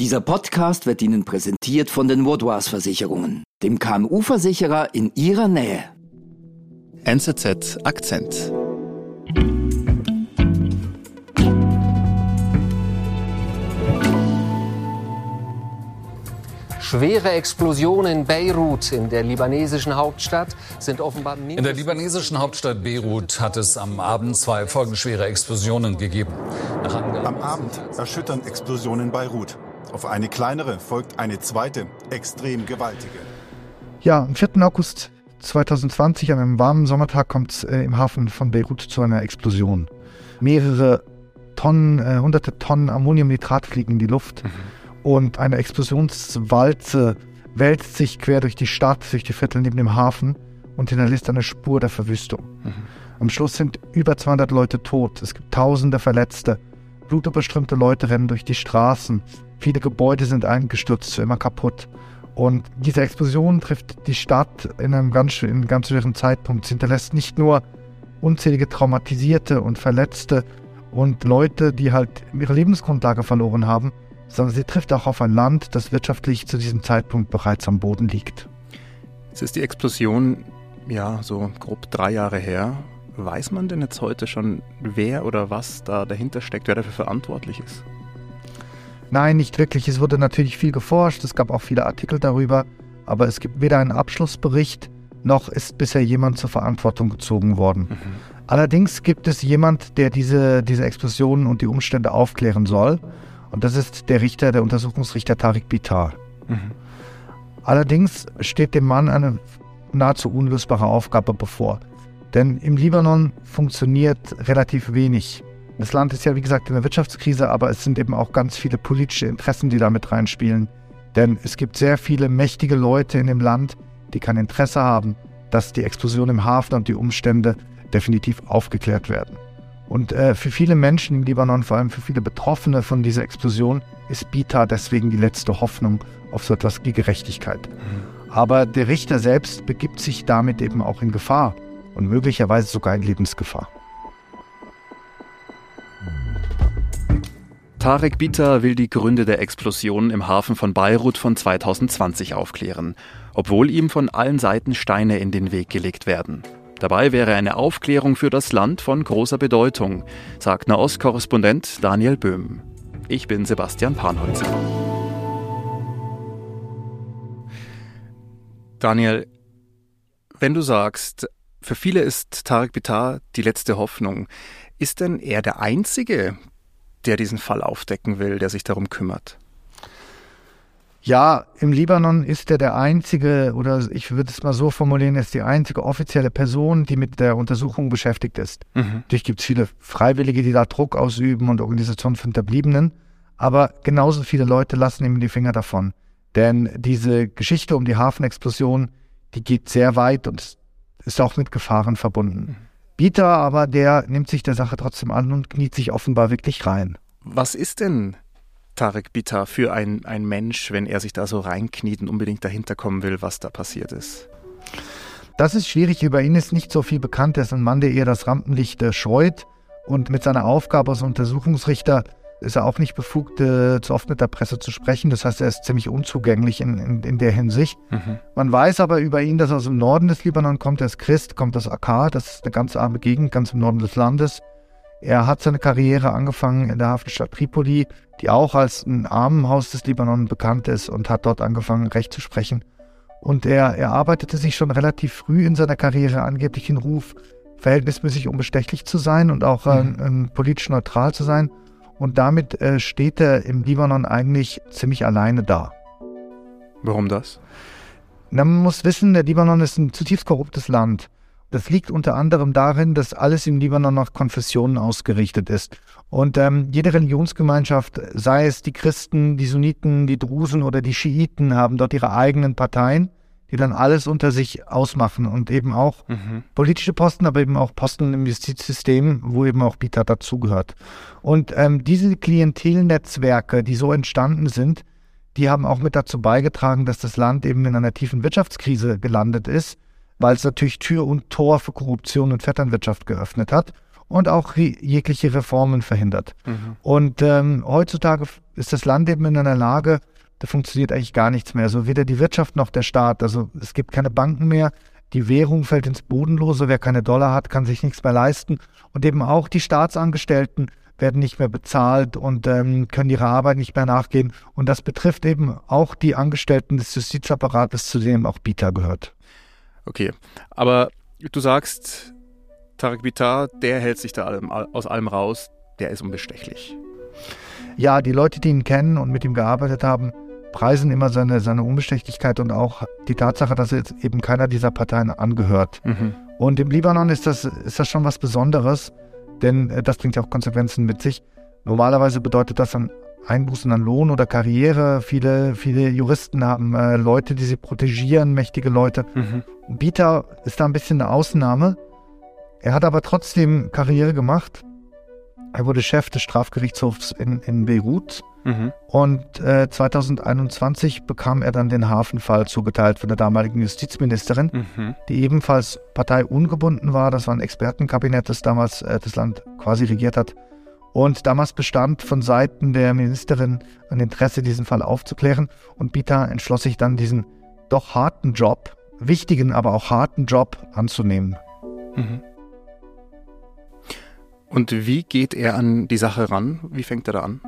Dieser Podcast wird Ihnen präsentiert von den Woodwars Versicherungen, dem KMU-Versicherer in Ihrer Nähe. NZZ Akzent. Schwere Explosionen in Beirut, in der libanesischen Hauptstadt, sind offenbar In der libanesischen Hauptstadt Beirut hat es am Abend zwei folgenschwere Explosionen gegeben. Am Abend erschüttern Explosionen in Beirut. Auf eine kleinere folgt eine zweite, extrem gewaltige. Ja, am 4. August 2020, an einem warmen Sommertag, kommt es äh, im Hafen von Beirut zu einer Explosion. Mehrere Tonnen, äh, hunderte Tonnen Ammoniumnitrat fliegen in die Luft. Mhm und eine Explosionswalze wälzt sich quer durch die Stadt, durch die Viertel neben dem Hafen und hinterlässt eine Spur der Verwüstung. Mhm. Am Schluss sind über 200 Leute tot. Es gibt tausende Verletzte. Blutüberströmte Leute rennen durch die Straßen. Viele Gebäude sind eingestürzt, immer kaputt. Und diese Explosion trifft die Stadt in einem ganz, in einem ganz schweren Zeitpunkt. Sie hinterlässt nicht nur unzählige Traumatisierte und Verletzte und Leute, die halt ihre Lebensgrundlage verloren haben, sondern sie trifft auch auf ein Land, das wirtschaftlich zu diesem Zeitpunkt bereits am Boden liegt. Jetzt ist die Explosion ja so grob drei Jahre her. Weiß man denn jetzt heute schon, wer oder was da dahinter steckt, wer dafür verantwortlich ist? Nein, nicht wirklich. Es wurde natürlich viel geforscht, es gab auch viele Artikel darüber, aber es gibt weder einen Abschlussbericht, noch ist bisher jemand zur Verantwortung gezogen worden. Mhm. Allerdings gibt es jemand, der diese, diese Explosionen und die Umstände aufklären soll. Und das ist der Richter, der Untersuchungsrichter Tariq Bitar. Mhm. Allerdings steht dem Mann eine nahezu unlösbare Aufgabe bevor. Denn im Libanon funktioniert relativ wenig. Das Land ist ja, wie gesagt, in der Wirtschaftskrise, aber es sind eben auch ganz viele politische Interessen, die da mit reinspielen. Denn es gibt sehr viele mächtige Leute in dem Land, die kein Interesse haben, dass die Explosion im Hafen und die Umstände definitiv aufgeklärt werden. Und äh, für viele Menschen im Libanon, vor allem für viele Betroffene von dieser Explosion, ist Bita deswegen die letzte Hoffnung auf so etwas wie Gerechtigkeit. Mhm. Aber der Richter selbst begibt sich damit eben auch in Gefahr und möglicherweise sogar in Lebensgefahr. Tarek Bita will die Gründe der Explosion im Hafen von Beirut von 2020 aufklären, obwohl ihm von allen Seiten Steine in den Weg gelegt werden. Dabei wäre eine Aufklärung für das Land von großer Bedeutung, sagt Nahost-Korrespondent Daniel Böhm. Ich bin Sebastian Panholzer. Daniel, wenn du sagst, für viele ist Tarek Bitar die letzte Hoffnung, ist denn er der Einzige, der diesen Fall aufdecken will, der sich darum kümmert? Ja, im Libanon ist er der einzige, oder ich würde es mal so formulieren, ist die einzige offizielle Person, die mit der Untersuchung beschäftigt ist. Mhm. Natürlich gibt es viele Freiwillige, die da Druck ausüben und Organisationen für Hinterbliebenen, aber genauso viele Leute lassen ihm die Finger davon. Denn diese Geschichte um die Hafenexplosion, die geht sehr weit und ist auch mit Gefahren verbunden. Mhm. Bieter aber, der nimmt sich der Sache trotzdem an und kniet sich offenbar wirklich rein. Was ist denn Tarek Bitter für ein, ein Mensch, wenn er sich da so reinkniet und unbedingt dahinter kommen will, was da passiert ist? Das ist schwierig. Über ihn ist nicht so viel bekannt. Er ist ein Mann, der eher das Rampenlicht äh, scheut. Und mit seiner Aufgabe als Untersuchungsrichter ist er auch nicht befugt, äh, zu oft mit der Presse zu sprechen. Das heißt, er ist ziemlich unzugänglich in, in, in der Hinsicht. Mhm. Man weiß aber über ihn, dass er aus dem Norden des Libanon kommt. Er ist Christ, kommt aus Akkar. Das ist eine ganz arme Gegend, ganz im Norden des Landes. Er hat seine Karriere angefangen in der Hafenstadt Tripoli, die auch als ein Armenhaus des Libanon bekannt ist und hat dort angefangen, Recht zu sprechen. Und er, er arbeitete sich schon relativ früh in seiner Karriere angeblich in Ruf, verhältnismäßig unbestechlich zu sein und auch äh, mhm. politisch neutral zu sein. Und damit äh, steht er im Libanon eigentlich ziemlich alleine da. Warum das? Na, man muss wissen, der Libanon ist ein zutiefst korruptes Land. Das liegt unter anderem darin, dass alles im Libanon nach Konfessionen ausgerichtet ist. Und ähm, jede Religionsgemeinschaft, sei es die Christen, die Sunniten, die Drusen oder die Schiiten, haben dort ihre eigenen Parteien, die dann alles unter sich ausmachen und eben auch mhm. politische Posten, aber eben auch Posten im Justizsystem, wo eben auch Bita dazugehört. Und ähm, diese Klientelnetzwerke, die so entstanden sind, die haben auch mit dazu beigetragen, dass das Land eben in einer tiefen Wirtschaftskrise gelandet ist weil es natürlich Tür und Tor für Korruption und Vetternwirtschaft geöffnet hat. und auch jegliche Reformen verhindert. Mhm. Und ähm, heutzutage ist das Land eben in einer Lage, da funktioniert eigentlich gar nichts mehr. Also weder die Wirtschaft noch der Staat. Also es gibt keine Banken mehr. Die Währung fällt ins Bodenlose. Wer keine Dollar hat, kann sich nichts mehr leisten. Und eben auch die Staatsangestellten werden nicht mehr bezahlt und ähm, können ihrer Arbeit nicht mehr nachgehen. Und das betrifft eben auch die Angestellten des Justizapparates, zu denen auch Bita gehört. Okay, aber du sagst, Tarek Bita, der hält sich da allem, aus allem raus, der ist unbestechlich. Ja, die Leute, die ihn kennen und mit ihm gearbeitet haben, preisen immer seine, seine Unbestechlichkeit und auch die Tatsache, dass er jetzt eben keiner dieser Parteien angehört. Mhm. Und im Libanon ist das, ist das schon was Besonderes, denn äh, das bringt ja auch Konsequenzen mit sich. Normalerweise bedeutet das dann Einbußen an Lohn oder Karriere. Viele, viele Juristen haben äh, Leute, die sie protegieren, mächtige Leute. Mhm. Bita ist da ein bisschen eine Ausnahme. Er hat aber trotzdem Karriere gemacht. Er wurde Chef des Strafgerichtshofs in, in Beirut. Mhm. Und äh, 2021 bekam er dann den Hafenfall zugeteilt von der damaligen Justizministerin, mhm. die ebenfalls parteiungebunden war. Das war ein Expertenkabinett, das damals äh, das Land quasi regiert hat. Und damals bestand von Seiten der Ministerin ein Interesse, diesen Fall aufzuklären. Und Bita entschloss sich dann, diesen doch harten Job, wichtigen, aber auch harten Job anzunehmen. Mhm. Und wie geht er an die Sache ran? Wie fängt er da an?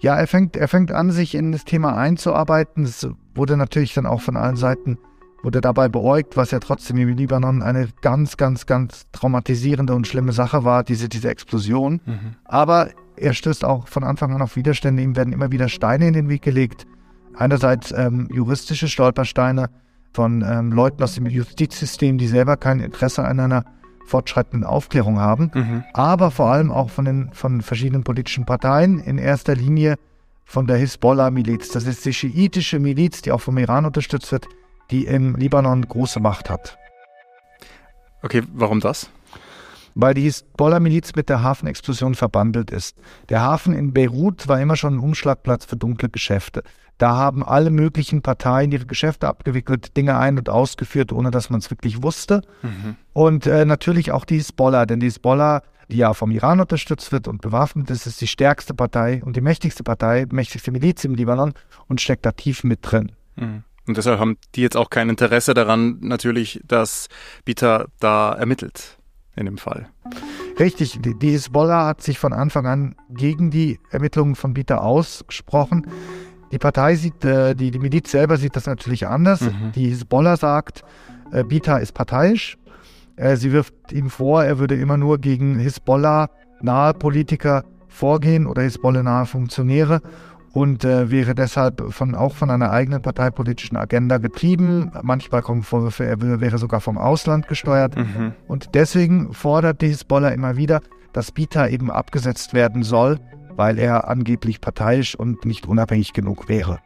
Ja, er fängt, er fängt an, sich in das Thema einzuarbeiten. Es wurde natürlich dann auch von allen Seiten wurde dabei beäugt, was ja trotzdem im Libanon eine ganz, ganz, ganz traumatisierende und schlimme Sache war, diese, diese Explosion. Mhm. Aber er stößt auch von Anfang an auf Widerstände. Ihm werden immer wieder Steine in den Weg gelegt. Einerseits ähm, juristische Stolpersteine von ähm, Leuten aus dem Justizsystem, die selber kein Interesse an einer fortschreitenden Aufklärung haben, mhm. aber vor allem auch von den von verschiedenen politischen Parteien, in erster Linie von der Hisbollah-Miliz. Das ist die schiitische Miliz, die auch vom Iran unterstützt wird, die im Libanon große Macht hat. Okay, warum das? Weil die Hisbollah-Miliz mit der Hafenexplosion verbandelt ist. Der Hafen in Beirut war immer schon ein Umschlagplatz für dunkle Geschäfte. Da haben alle möglichen Parteien ihre Geschäfte abgewickelt, Dinge ein- und ausgeführt, ohne dass man es wirklich wusste. Mhm. Und äh, natürlich auch die Hisbollah, denn die Hisbollah, die ja vom Iran unterstützt wird und bewaffnet ist, ist die stärkste Partei und die mächtigste Partei, mächtigste Miliz im Libanon und steckt da tief mit drin. Mhm. Und deshalb haben die jetzt auch kein Interesse daran, natürlich, dass Bita da ermittelt in dem Fall. Richtig, die Hisbollah hat sich von Anfang an gegen die Ermittlungen von Bita ausgesprochen. Die Partei sieht, äh, die, die Miliz selber sieht das natürlich anders. Mhm. Die Hisbollah sagt, äh, Bita ist parteiisch. Äh, sie wirft ihm vor, er würde immer nur gegen Hisbollah-nahe Politiker vorgehen oder Hisbollah-nahe Funktionäre und äh, wäre deshalb von, auch von einer eigenen parteipolitischen Agenda getrieben. Manchmal kommen Vorwürfe, er wäre sogar vom Ausland gesteuert. Mhm. Und deswegen fordert die Hisbollah immer wieder, dass Bita eben abgesetzt werden soll weil er angeblich parteiisch und nicht unabhängig genug wäre.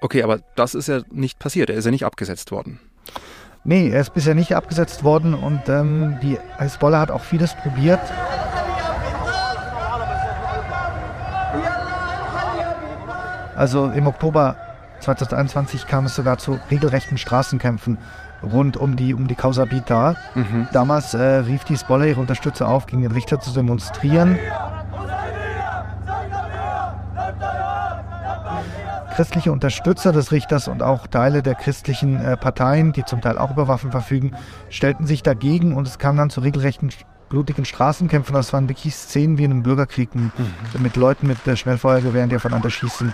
Okay, aber das ist ja nicht passiert. Er ist ja nicht abgesetzt worden. Nee, er ist bisher nicht abgesetzt worden und ähm, die Hezbollah hat auch vieles probiert. Also im Oktober 2021 kam es sogar zu regelrechten Straßenkämpfen rund um die, um die Causa Bita. Mhm. Damals äh, rief die Hezbollah ihre Unterstützer auf, gegen den Richter zu demonstrieren. Christliche Unterstützer des Richters und auch Teile der christlichen äh, Parteien, die zum Teil auch über Waffen verfügen, stellten sich dagegen und es kam dann zu regelrechten blutigen Straßenkämpfen. Das waren wirklich Szenen wie in einem Bürgerkrieg mhm. mit Leuten mit äh, Schnellfeuergewehren, die aufeinander schießen,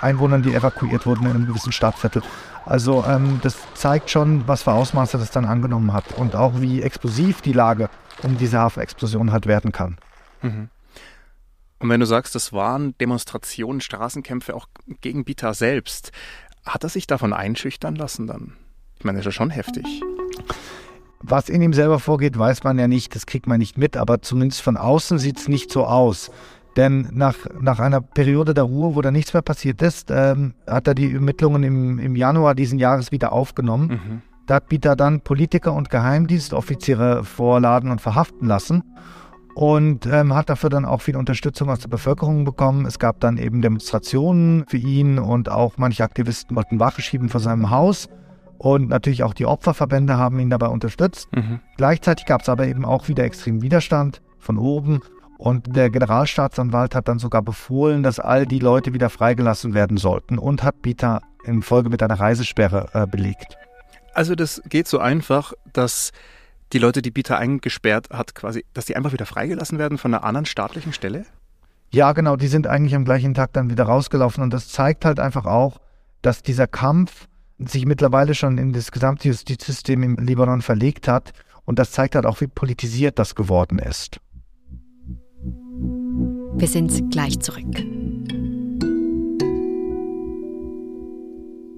Einwohnern, die evakuiert wurden in einem gewissen Stadtviertel. Also ähm, das zeigt schon, was für Ausmaße das dann angenommen hat und auch wie explosiv die Lage um diese Hafenexplosion halt werden kann. Mhm. Und wenn du sagst, das waren Demonstrationen, Straßenkämpfe auch gegen Bita selbst, hat er sich davon einschüchtern lassen dann? Ich meine, das ist ja schon heftig. Was in ihm selber vorgeht, weiß man ja nicht, das kriegt man nicht mit, aber zumindest von außen sieht es nicht so aus. Denn nach, nach einer Periode der Ruhe, wo da nichts mehr passiert ist, ähm, hat er die Ermittlungen im, im Januar diesen Jahres wieder aufgenommen. Mhm. Da hat Bita dann Politiker und Geheimdienstoffiziere vorladen und verhaften lassen und ähm, hat dafür dann auch viel Unterstützung aus der Bevölkerung bekommen. Es gab dann eben Demonstrationen für ihn und auch manche Aktivisten wollten Wache schieben vor seinem Haus. Und natürlich auch die Opferverbände haben ihn dabei unterstützt. Mhm. Gleichzeitig gab es aber eben auch wieder extremen Widerstand von oben. Und der Generalstaatsanwalt hat dann sogar befohlen, dass all die Leute wieder freigelassen werden sollten und hat Bita in Folge mit einer Reisesperre äh, belegt. Also das geht so einfach, dass die Leute, die Bita eingesperrt hat, quasi, dass die einfach wieder freigelassen werden von einer anderen staatlichen Stelle? Ja, genau, die sind eigentlich am gleichen Tag dann wieder rausgelaufen und das zeigt halt einfach auch, dass dieser Kampf sich mittlerweile schon in das gesamte Justizsystem im Libanon verlegt hat und das zeigt halt auch, wie politisiert das geworden ist. Wir sind gleich zurück.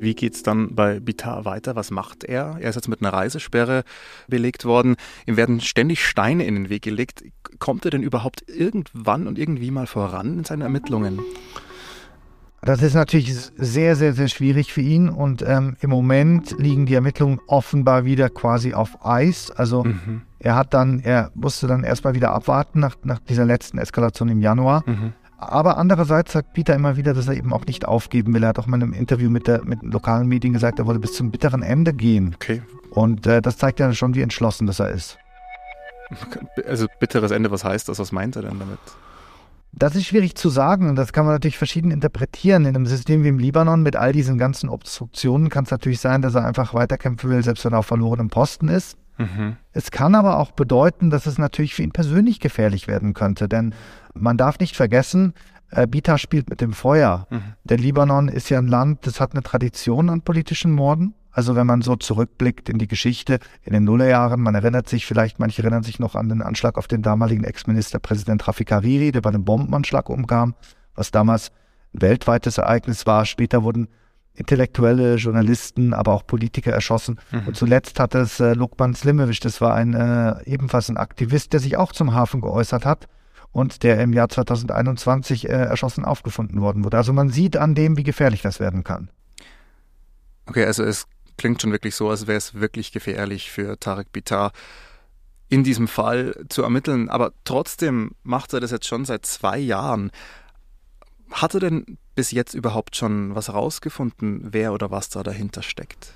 Wie geht es dann bei Bitar weiter? Was macht er? Er ist jetzt mit einer Reisesperre belegt worden. Ihm werden ständig Steine in den Weg gelegt. Kommt er denn überhaupt irgendwann und irgendwie mal voran in seinen Ermittlungen? Das ist natürlich sehr, sehr, sehr schwierig für ihn und ähm, im Moment liegen die Ermittlungen offenbar wieder quasi auf Eis. Also mhm. er hat dann, er musste dann erstmal wieder abwarten nach, nach dieser letzten Eskalation im Januar. Mhm. Aber andererseits sagt Peter immer wieder, dass er eben auch nicht aufgeben will. Er hat auch mal in einem Interview mit, der, mit lokalen Medien gesagt, er wolle bis zum bitteren Ende gehen. Okay. Und äh, das zeigt ja schon, wie entschlossen das er ist. Also bitteres Ende, was heißt das? Was meint er denn damit? Das ist schwierig zu sagen und das kann man natürlich verschieden interpretieren. In einem System wie im Libanon mit all diesen ganzen Obstruktionen kann es natürlich sein, dass er einfach weiterkämpfen will, selbst wenn er auf verlorenem Posten ist. Es kann aber auch bedeuten, dass es natürlich für ihn persönlich gefährlich werden könnte, denn man darf nicht vergessen, äh, Bita spielt mit dem Feuer. Mhm. Der Libanon ist ja ein Land, das hat eine Tradition an politischen Morden. Also wenn man so zurückblickt in die Geschichte in den Nullerjahren, man erinnert sich vielleicht, manche erinnern sich noch an den Anschlag auf den damaligen Ex-Ministerpräsident Rafik Hariri, der bei einem Bombenanschlag umkam, was damals ein weltweites Ereignis war. Später wurden Intellektuelle, Journalisten, aber auch Politiker erschossen. Mhm. Und zuletzt hat es äh, Lukman Slimevic, das war ein äh, ebenfalls ein Aktivist, der sich auch zum Hafen geäußert hat und der im Jahr 2021 äh, erschossen aufgefunden worden wurde. Also man sieht an dem, wie gefährlich das werden kann. Okay, also es klingt schon wirklich so, als wäre es wirklich gefährlich für Tarek Bitar in diesem Fall zu ermitteln. Aber trotzdem macht er das jetzt schon seit zwei Jahren. Hat er denn bis jetzt überhaupt schon was rausgefunden, wer oder was da dahinter steckt?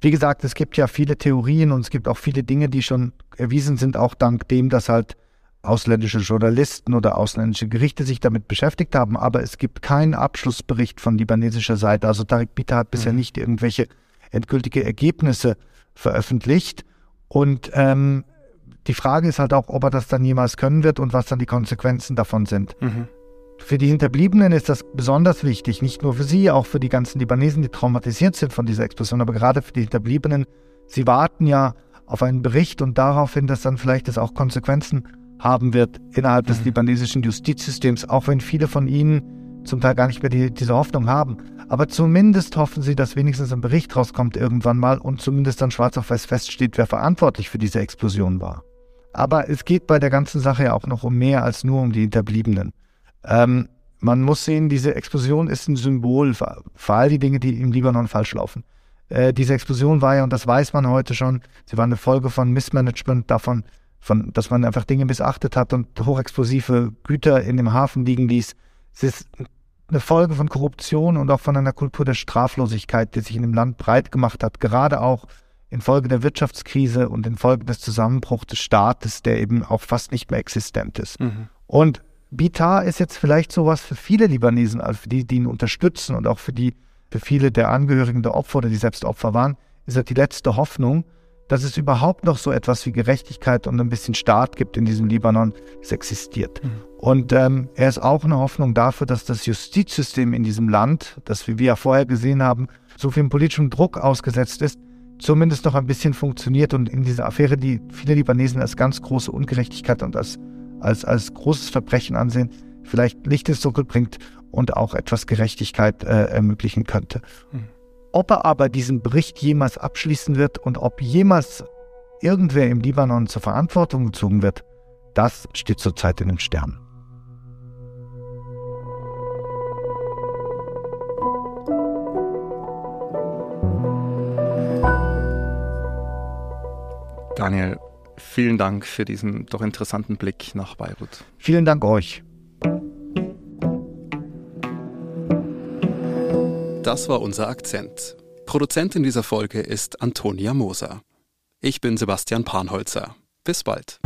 Wie gesagt, es gibt ja viele Theorien und es gibt auch viele Dinge, die schon erwiesen sind, auch dank dem, dass halt ausländische Journalisten oder ausländische Gerichte sich damit beschäftigt haben. Aber es gibt keinen Abschlussbericht von libanesischer Seite. Also Tarek Bita hat bisher mhm. nicht irgendwelche endgültige Ergebnisse veröffentlicht. Und ähm, die Frage ist halt auch, ob er das dann jemals können wird und was dann die Konsequenzen davon sind. Mhm. Für die Hinterbliebenen ist das besonders wichtig, nicht nur für sie, auch für die ganzen Libanesen, die traumatisiert sind von dieser Explosion, aber gerade für die Hinterbliebenen. Sie warten ja auf einen Bericht und darauf hin, dass dann vielleicht das auch Konsequenzen haben wird innerhalb des mhm. libanesischen Justizsystems, auch wenn viele von ihnen zum Teil gar nicht mehr die, diese Hoffnung haben. Aber zumindest hoffen sie, dass wenigstens ein Bericht rauskommt irgendwann mal und zumindest dann schwarz auf weiß feststeht, wer verantwortlich für diese Explosion war. Aber es geht bei der ganzen Sache ja auch noch um mehr als nur um die Hinterbliebenen. Ähm, man muss sehen, diese Explosion ist ein Symbol für, für all die Dinge, die im Libanon falsch laufen. Äh, diese Explosion war ja, und das weiß man heute schon, sie war eine Folge von Missmanagement davon, von, dass man einfach Dinge missachtet hat und hochexplosive Güter in dem Hafen liegen ließ. Es ist eine Folge von Korruption und auch von einer Kultur der Straflosigkeit, die sich in dem Land breit gemacht hat, gerade auch infolge der Wirtschaftskrise und infolge des Zusammenbruchs des Staates, der eben auch fast nicht mehr existent ist. Mhm. Und Bitar ist jetzt vielleicht sowas für viele Libanesen, also für die, die ihn unterstützen und auch für die, für viele der Angehörigen der Opfer oder die selbst Opfer waren, ist er die letzte Hoffnung, dass es überhaupt noch so etwas wie Gerechtigkeit und ein bisschen Staat gibt in diesem Libanon, das existiert. Mhm. Und ähm, er ist auch eine Hoffnung dafür, dass das Justizsystem in diesem Land, das wie wir ja vorher gesehen haben, so viel politischem Druck ausgesetzt ist, zumindest noch ein bisschen funktioniert und in dieser Affäre, die viele Libanesen als ganz große Ungerechtigkeit und als, als, als großes Verbrechen ansehen, vielleicht Licht ins Dunkel bringt und auch etwas Gerechtigkeit äh, ermöglichen könnte. Mhm. Ob er aber diesen Bericht jemals abschließen wird und ob jemals irgendwer im Libanon zur Verantwortung gezogen wird, das steht zurzeit in den Sternen. Daniel, vielen Dank für diesen doch interessanten Blick nach Beirut. Vielen Dank euch. Das war unser Akzent. Produzentin dieser Folge ist Antonia Moser. Ich bin Sebastian Panholzer. Bis bald.